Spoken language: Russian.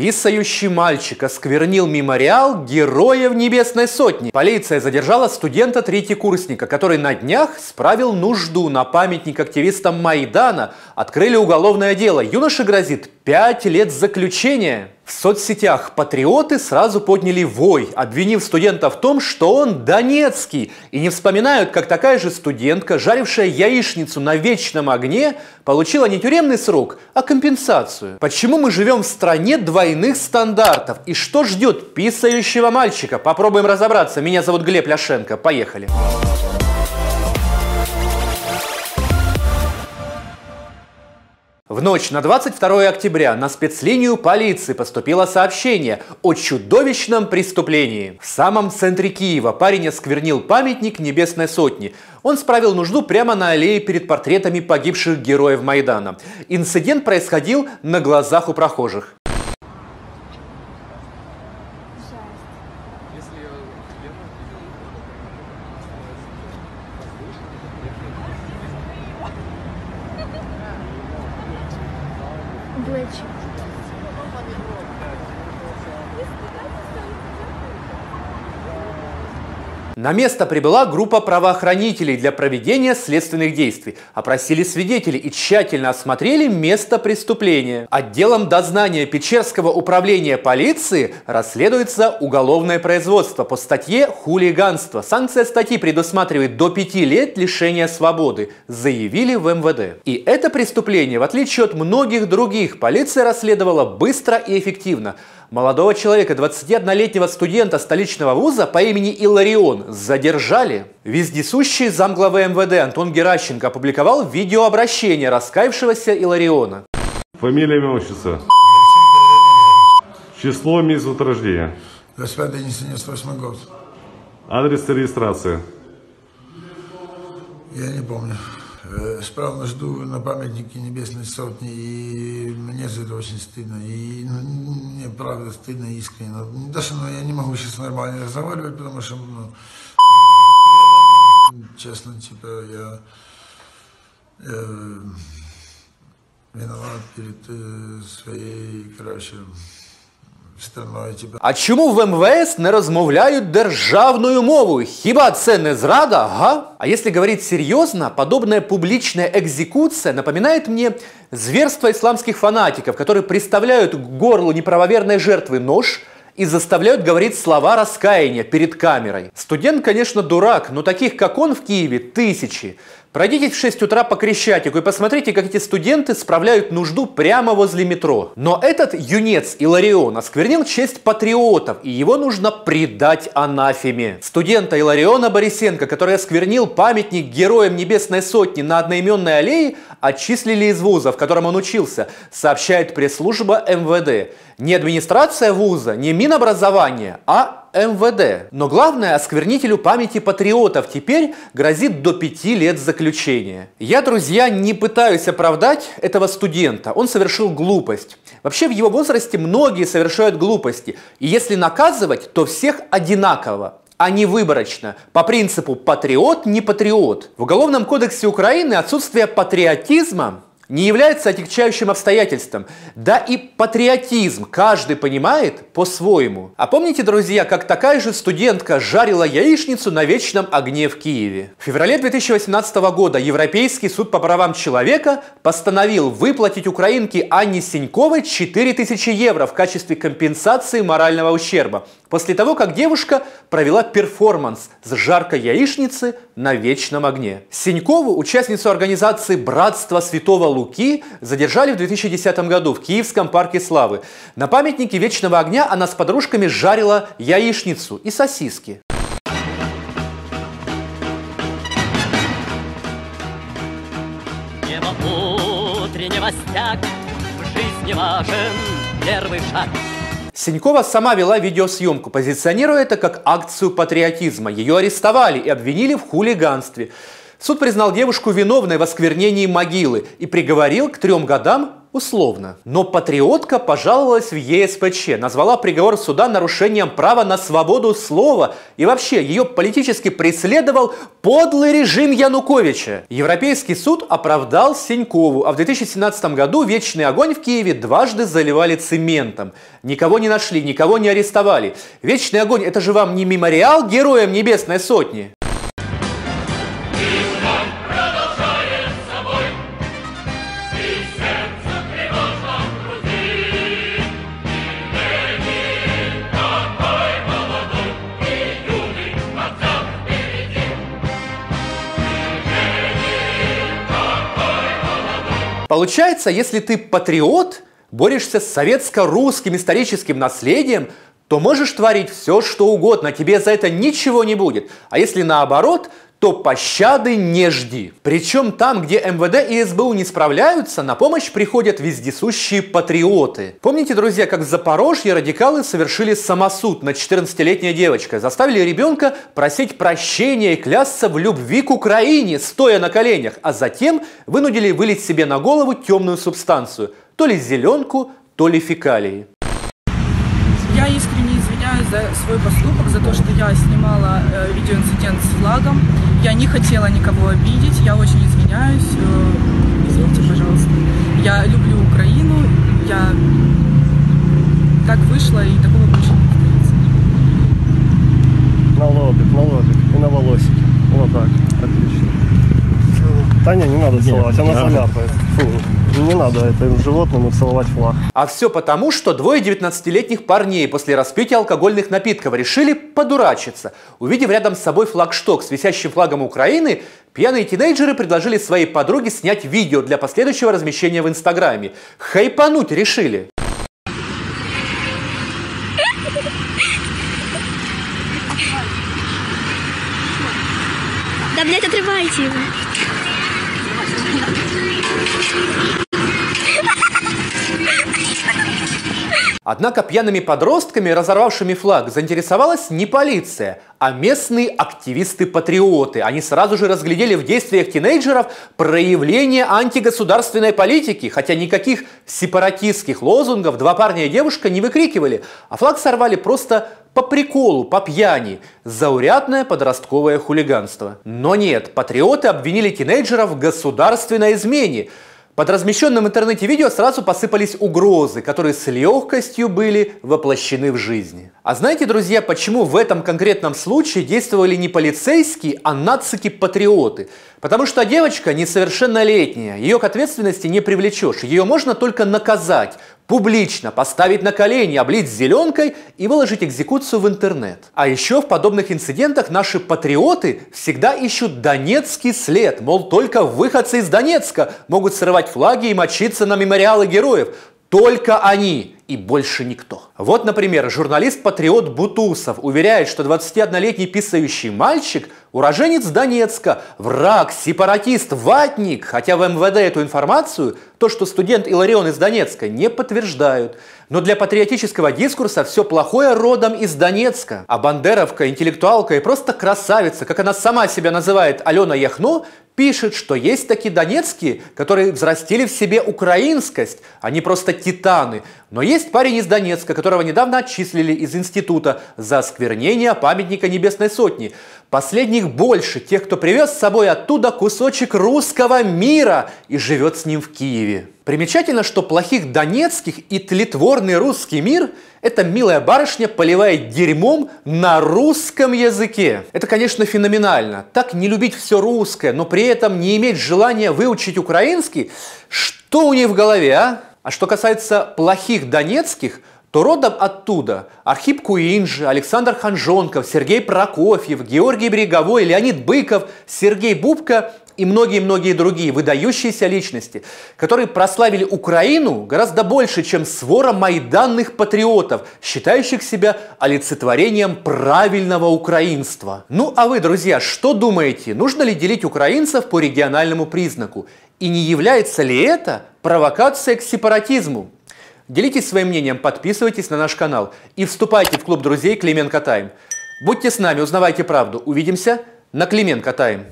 Писающий мальчик осквернил мемориал Героев Небесной Сотни. Полиция задержала студента-третьекурсника, который на днях справил нужду на памятник активистам Майдана. Открыли уголовное дело. Юноше грозит 5 лет заключения. В соцсетях патриоты сразу подняли вой, обвинив студента в том, что он донецкий, и не вспоминают, как такая же студентка, жарившая яичницу на вечном огне, получила не тюремный срок, а компенсацию. Почему мы живем в стране двойных стандартов? И что ждет писающего мальчика? Попробуем разобраться. Меня зовут Глеб Ляшенко. Поехали. Поехали. В ночь на 22 октября на спецлинию полиции поступило сообщение о чудовищном преступлении. В самом центре Киева парень осквернил памятник Небесной Сотни. Он справил нужду прямо на аллее перед портретами погибших героев Майдана. Инцидент происходил на глазах у прохожих. На место прибыла группа правоохранителей для проведения следственных действий. Опросили свидетелей и тщательно осмотрели место преступления. Отделом дознания Печерского управления полиции расследуется уголовное производство по статье «Хулиганство». Санкция статьи предусматривает до пяти лет лишения свободы, заявили в МВД. И это преступление, в отличие от многих других, полиция расследовала быстро и эффективно. Молодого человека, 21-летнего студента столичного вуза по имени Иларион задержали. Вездесущий замглавы МВД Антон Геращенко опубликовал видеообращение раскаявшегося Илариона. Фамилия, имя, отчество. Число, месяц от рождения. 25 98 год. Адрес регистрации. Я не помню. Э, справно жду на памятнике Небесной Сотни, и мне за это очень стыдно, и ну, мне правда стыдно искренне. Но, даже ну, я не могу сейчас нормально разговаривать, потому что, ну, честно, типа, я, я виноват перед э, своей, короче. А чому в МВС не розмовляють державною мовою? Хіба це не зрада, ага? А если говорить серьезно, подобная публичная экзекуция напоминает мне зверство исламских фанатиков, которые представляют к горлу неправоверной жертвы нож и заставляют говорить слова раскаяния перед камерой. Студент, конечно, дурак, но таких, как он в Киеве, тысячи. Пройдитесь в 6 утра по Крещатику и посмотрите, как эти студенты справляют нужду прямо возле метро. Но этот юнец Иларион осквернил честь патриотов, и его нужно предать анафеме. Студента Илариона Борисенко, который осквернил памятник героям Небесной Сотни на одноименной аллее, отчислили из вуза, в котором он учился, сообщает пресс-служба МВД. Не администрация вуза, не Минобразование, а МВД. Но главное, осквернителю памяти патриотов теперь грозит до пяти лет заключения. Я, друзья, не пытаюсь оправдать этого студента. Он совершил глупость. Вообще в его возрасте многие совершают глупости. И если наказывать, то всех одинаково а не выборочно, по принципу патриот не патриот. В Уголовном кодексе Украины отсутствие патриотизма не является отягчающим обстоятельством. Да и патриотизм каждый понимает по-своему. А помните, друзья, как такая же студентка жарила яичницу на вечном огне в Киеве? В феврале 2018 года Европейский суд по правам человека постановил выплатить украинке Анне Синьковой 4000 евро в качестве компенсации морального ущерба после того, как девушка провела перформанс с жаркой яичницы на вечном огне. Синькову, участницу организации «Братство Святого Луки», задержали в 2010 году в Киевском парке Славы. На памятнике вечного огня она с подружками жарила яичницу и сосиски. Небо утреннего стяг, в жизни важен первый шаг. Синькова сама вела видеосъемку, позиционируя это как акцию патриотизма. Ее арестовали и обвинили в хулиганстве. Суд признал девушку виновной в осквернении могилы и приговорил к трем годам Условно. Но патриотка пожаловалась в ЕСПЧ, назвала приговор суда нарушением права на свободу слова и вообще ее политически преследовал подлый режим Януковича. Европейский суд оправдал Синькову, а в 2017 году вечный огонь в Киеве дважды заливали цементом. Никого не нашли, никого не арестовали. Вечный огонь – это же вам не мемориал героям Небесной Сотни? Получается, если ты патриот, борешься с советско-русским историческим наследием, то можешь творить все, что угодно, тебе за это ничего не будет. А если наоборот, то пощады не жди. Причем там, где МВД и СБУ не справляются, на помощь приходят вездесущие патриоты. Помните, друзья, как в Запорожье радикалы совершили самосуд над 14-летней девочкой, заставили ребенка просить прощения и клясться в любви к Украине, стоя на коленях, а затем вынудили вылить себе на голову темную субстанцию, то ли зеленку, то ли фекалии. За свой поступок, за то, что я снимала э, видеоинцидент с флагом. Я не хотела никого обидеть, я очень извиняюсь. Э, извините, пожалуйста. Я люблю Украину, я так вышло и такого больше не повторится. На лобик, на лобик и на волосики. Вот так. Отлично. Таня, не надо целовать, она заляпает. Не надо этим животному целовать флаг. А все потому, что двое 19-летних парней после распития алкогольных напитков решили подурачиться. Увидев рядом с собой флагшток с висящим флагом Украины, пьяные тинейджеры предложили своей подруге снять видео для последующего размещения в Инстаграме. Хайпануть решили. Да, блядь, отрывайте его. よろしくお願いします。Однако пьяными подростками, разорвавшими флаг, заинтересовалась не полиция, а местные активисты-патриоты. Они сразу же разглядели в действиях тинейджеров проявление антигосударственной политики, хотя никаких сепаратистских лозунгов два парня и девушка не выкрикивали, а флаг сорвали просто по приколу, по пьяни. Заурядное подростковое хулиганство. Но нет, патриоты обвинили тинейджеров в государственной измене. Под размещенным в интернете видео сразу посыпались угрозы, которые с легкостью были воплощены в жизни. А знаете, друзья, почему в этом конкретном случае действовали не полицейские, а нацики-патриоты? Потому что девочка несовершеннолетняя, ее к ответственности не привлечешь, ее можно только наказать, публично поставить на колени, облить зеленкой и выложить экзекуцию в интернет. А еще в подобных инцидентах наши патриоты всегда ищут донецкий след, мол, только выходцы из Донецка могут срывать флаги и мочиться на мемориалы героев. Только они и больше никто. Вот, например, журналист-патриот Бутусов уверяет, что 21-летний писающий мальчик – уроженец Донецка, враг, сепаратист, ватник, хотя в МВД эту информацию, то, что студент Иларион из Донецка, не подтверждают. Но для патриотического дискурса все плохое родом из Донецка. А бандеровка, интеллектуалка и просто красавица, как она сама себя называет, Алена Яхно, пишет, что есть такие донецкие, которые взрастили в себе украинскость, они просто титаны. Но есть парень из Донецка, которого недавно отчислили из института за осквернение памятника Небесной Сотни. Последних больше, тех, кто привез с собой оттуда кусочек русского мира и живет с ним в Киеве. Примечательно, что плохих донецких и тлетворный русский мир – это милая барышня поливает дерьмом на русском языке. Это, конечно, феноменально. Так не любить все русское, но при этом не иметь желания выучить украинский. Что у них в голове, а? А что касается плохих донецких, то родом оттуда Архип Куинджи, Александр Ханжонков, Сергей Прокофьев, Георгий Береговой, Леонид Быков, Сергей Бубка и многие-многие другие выдающиеся личности, которые прославили Украину гораздо больше, чем свора майданных патриотов, считающих себя олицетворением правильного украинства. Ну а вы, друзья, что думаете, нужно ли делить украинцев по региональному признаку? И не является ли это провокацией к сепаратизму? Делитесь своим мнением, подписывайтесь на наш канал и вступайте в клуб друзей Клименко Тайм. Будьте с нами, узнавайте правду. Увидимся на Клименко Тайм.